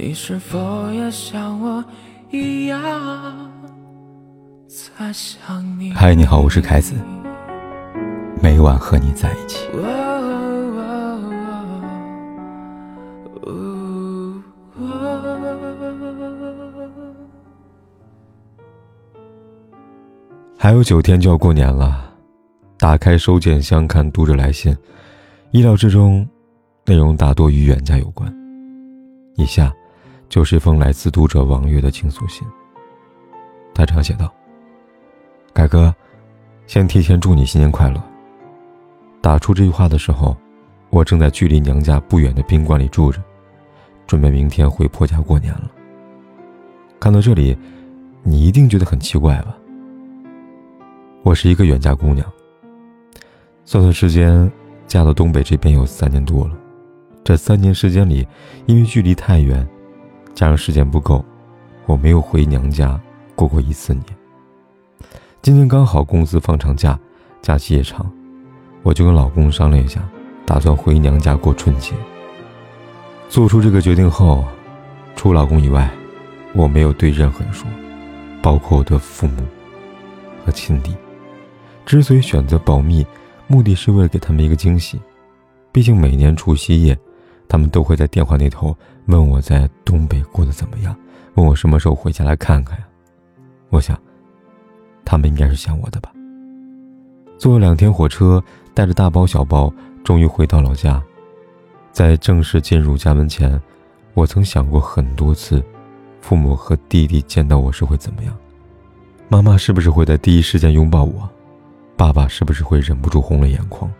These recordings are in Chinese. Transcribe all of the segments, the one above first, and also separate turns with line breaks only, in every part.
你是否也像我一样在想你？
嗨，你好，我是凯子，每晚和你在一起。还有九天就要过年了，打开收件箱看读者来信，意料之中，内容大多与远嫁有关。以下。就是一封来自读者王月的倾诉信。他这样写道：“凯哥，先提前祝你新年快乐。”打出这句话的时候，我正在距离娘家不远的宾馆里住着，准备明天回婆家过年了。看到这里，你一定觉得很奇怪吧？我是一个远嫁姑娘，算算时间，嫁到东北这边有三年多了。这三年时间里，因为距离太远。加上时间不够，我没有回娘家过过一次年。今年刚好公司放长假，假期也长，我就跟老公商量一下，打算回娘家过春节。做出这个决定后，除老公以外，我没有对任何人说，包括我的父母和亲弟。之所以选择保密，目的是为了给他们一个惊喜，毕竟每年除夕夜。他们都会在电话那头问我在东北过得怎么样，问我什么时候回家来看看呀。我想，他们应该是想我的吧。坐了两天火车，带着大包小包，终于回到老家。在正式进入家门前，我曾想过很多次，父母和弟弟见到我时会怎么样？妈妈是不是会在第一时间拥抱我？爸爸是不是会忍不住红了眼眶？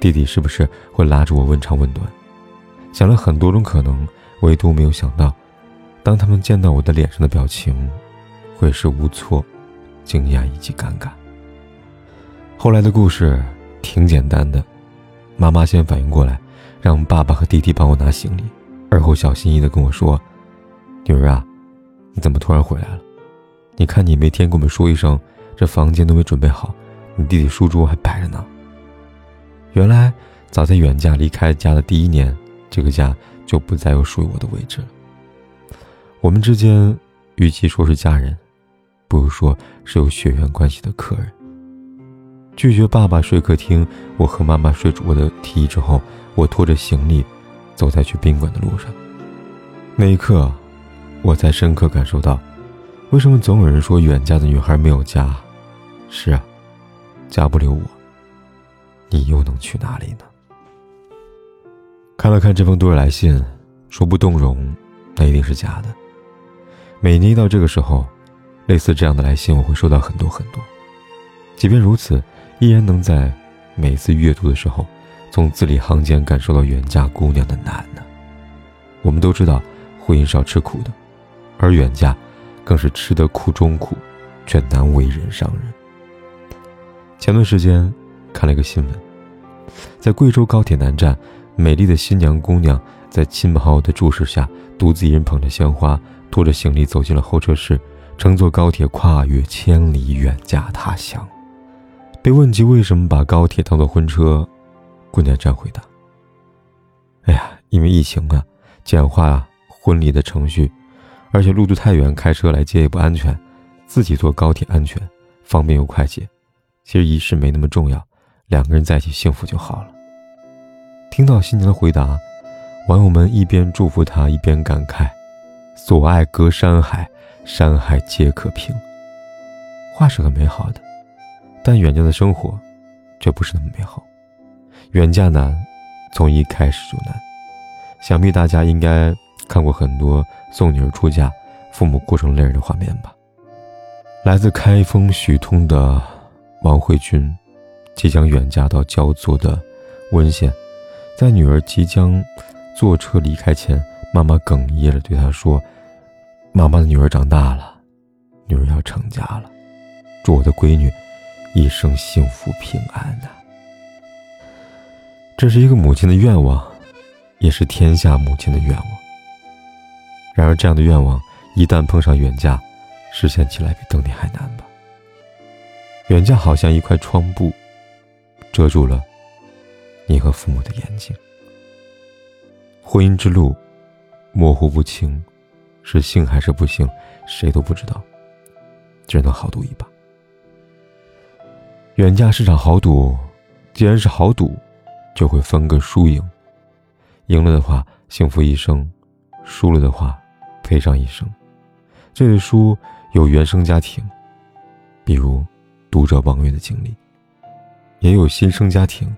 弟弟是不是会拉着我问长问短？想了很多种可能，唯独没有想到，当他们见到我的脸上的表情，会是无措、惊讶以及尴尬。后来的故事挺简单的，妈妈先反应过来，让爸爸和弟弟帮我拿行李，而后小心翼翼地跟我说：“女儿啊，你怎么突然回来了？你看你没天跟我们说一声，这房间都没准备好，你弟弟书桌还摆着呢。”原来，早在远嫁离开家的第一年。这个家就不再有属于我的位置了。我们之间，与其说是家人，不如说是有血缘关系的客人。拒绝爸爸睡客厅，我和妈妈睡主卧的提议之后，我拖着行李，走在去宾馆的路上。那一刻，我才深刻感受到，为什么总有人说远嫁的女孩没有家。是啊，嫁不了我，你又能去哪里呢？看了看这封读者来信，说不动容，那一定是假的。每年一到这个时候，类似这样的来信，我会收到很多很多。即便如此，依然能在每次阅读的时候，从字里行间感受到远嫁姑娘的难呢。我们都知道，婚姻是要吃苦的，而远嫁，更是吃得苦中苦，却难为人上人。前段时间看了一个新闻，在贵州高铁南站。美丽的新娘姑娘在亲朋好友的注视下，独自一人捧着鲜花，拖着行李走进了候车室，乘坐高铁跨越千里远嫁他乡。被问及为什么把高铁当做婚车，姑娘这样回答：“哎呀，因为疫情啊，简化婚礼的程序，而且路途太远，开车来接也不安全，自己坐高铁安全、方便又快捷。其实仪式没那么重要，两个人在一起幸福就好了。”听到新娘的回答，网友们一边祝福她，一边感慨：“所爱隔山海，山海皆可平。”话是很美好的，但远嫁的生活却不是那么美好。远嫁难，从一开始就难。想必大家应该看过很多送女儿出嫁，父母哭成泪人的画面吧？来自开封许通的王慧君，即将远嫁到焦作的温县。在女儿即将坐车离开前，妈妈哽咽着对她说：“妈妈的女儿长大了，女儿要成家了，祝我的闺女一生幸福平安呐。”这是一个母亲的愿望，也是天下母亲的愿望。然而，这样的愿望一旦碰上远嫁，实现起来比登天还难吧？远嫁好像一块窗布，遮住了。你和父母的眼睛。婚姻之路，模糊不清，是幸还是不幸，谁都不知道，只能豪赌一把。远嫁是场豪赌，既然是豪赌，就会分个输赢。赢了的话，幸福一生；输了的话，赔上一生。这对输有原生家庭，比如读者王月的经历，也有新生家庭，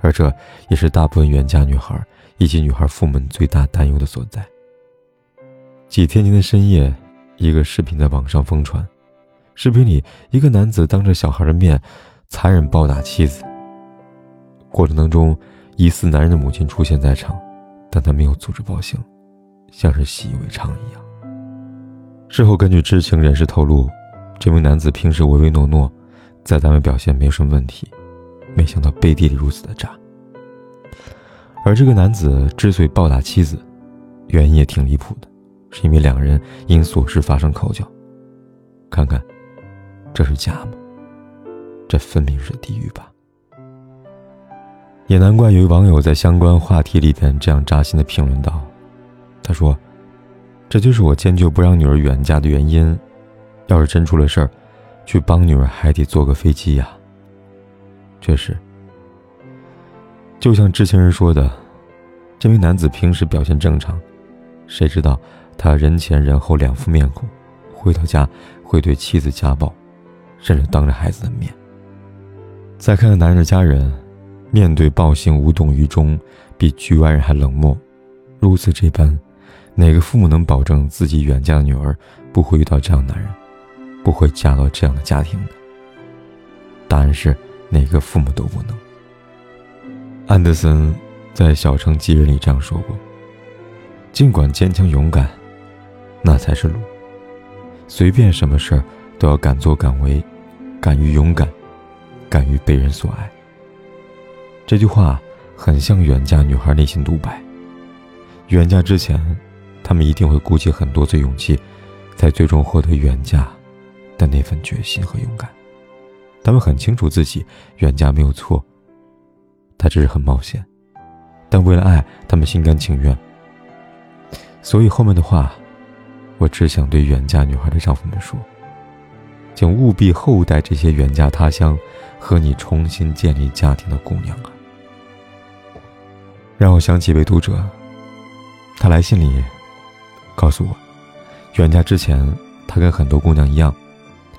而这也是大部分远嫁女孩以及女孩父母最大担忧的所在。几天前的深夜，一个视频在网上疯传，视频里一个男子当着小孩的面残忍暴打妻子，过程当中，疑似男人的母亲出现在场，但他没有阻止报警，像是习以为常一样。事后，根据知情人士透露，这名男子平时唯唯诺诺，在单位表现没有什么问题，没想到背地里如此的渣。而这个男子之所以暴打妻子，原因也挺离谱的，是因为两人因琐事发生口角。看看，这是家吗？这分明是地狱吧！也难怪有网友在相关话题里边这样扎心的评论道：“他说。”这就是我坚决不让女儿远嫁的原因。要是真出了事儿，去帮女儿还得坐个飞机呀。确实，就像知情人说的，这名男子平时表现正常，谁知道他人前人后两副面孔，回到家会对妻子家暴，甚至当着孩子的面。再看看男人的家人，面对暴行无动于衷，比局外人还冷漠，如此这般。哪个父母能保证自己远嫁的女儿不会遇到这样的男人，不会嫁到这样的家庭呢？答案是哪个父母都不能。安德森在《小城寄人》里这样说过：“尽管坚强勇敢，那才是路。随便什么事儿都要敢做敢为，敢于勇敢，敢于被人所爱。”这句话很像远嫁女孩内心独白。远嫁之前。他们一定会鼓起很多次勇气，才最终获得远嫁的那份决心和勇敢。他们很清楚自己远嫁没有错，他只是很冒险，但为了爱，他们心甘情愿。所以后面的话，我只想对远嫁女孩的丈夫们说：，请务必厚待这些远嫁他乡和你重新建立家庭的姑娘啊！让我想起一位读者，他来信里。告诉我，远嫁之前，他跟很多姑娘一样，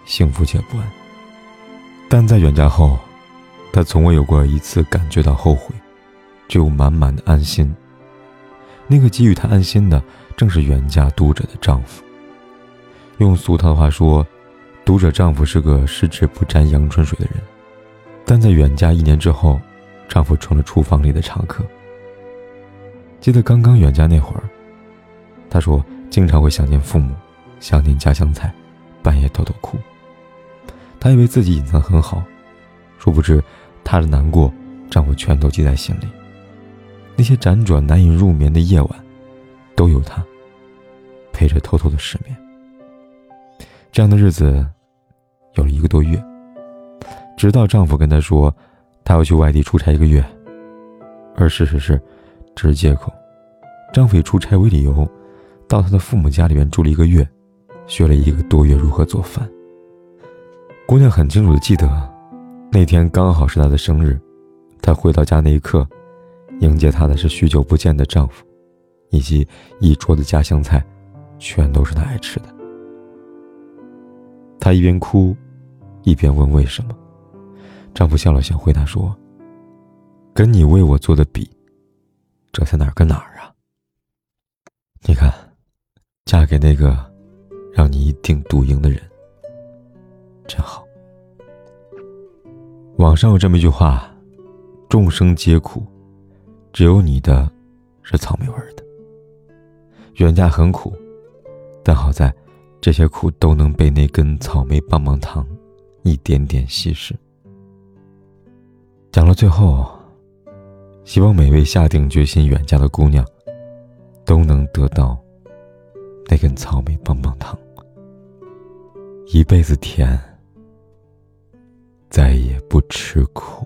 幸福且不安。但在远嫁后，他从未有过一次感觉到后悔，只有满满的安心。那个给予他安心的，正是远嫁读者的丈夫。用俗套的话说，读者丈夫是个十指不沾阳春水的人，但在远嫁一年之后，丈夫成了厨房里的常客。记得刚刚远嫁那会儿。他说：“经常会想念父母，想念家乡菜，半夜偷偷哭。他以为自己隐藏很好，殊不知，她的难过，丈夫全都记在心里。那些辗转难以入眠的夜晚，都有他陪着偷偷的失眠。这样的日子，有了一个多月，直到丈夫跟她说，他要去外地出差一个月，而事实是，这是借口。丈夫以出差为理由。”到他的父母家里面住了一个月，学了一个多月如何做饭。姑娘很清楚的记得，那天刚好是她的生日。她回到家那一刻，迎接她的是许久不见的丈夫，以及一桌的家乡菜，全都是她爱吃的。她一边哭，一边问为什么。丈夫笑了笑，回答说：“跟你为我做的比，这才哪儿跟哪儿啊？你看。”嫁给那个让你一定赌赢的人，真好。网上有这么一句话：“众生皆苦，只有你的，是草莓味的。”远嫁很苦，但好在这些苦都能被那根草莓棒棒糖一点点稀释。讲到最后，希望每位下定决心远嫁的姑娘，都能得到。那根草莓棒棒糖，一辈子甜，再也不吃苦。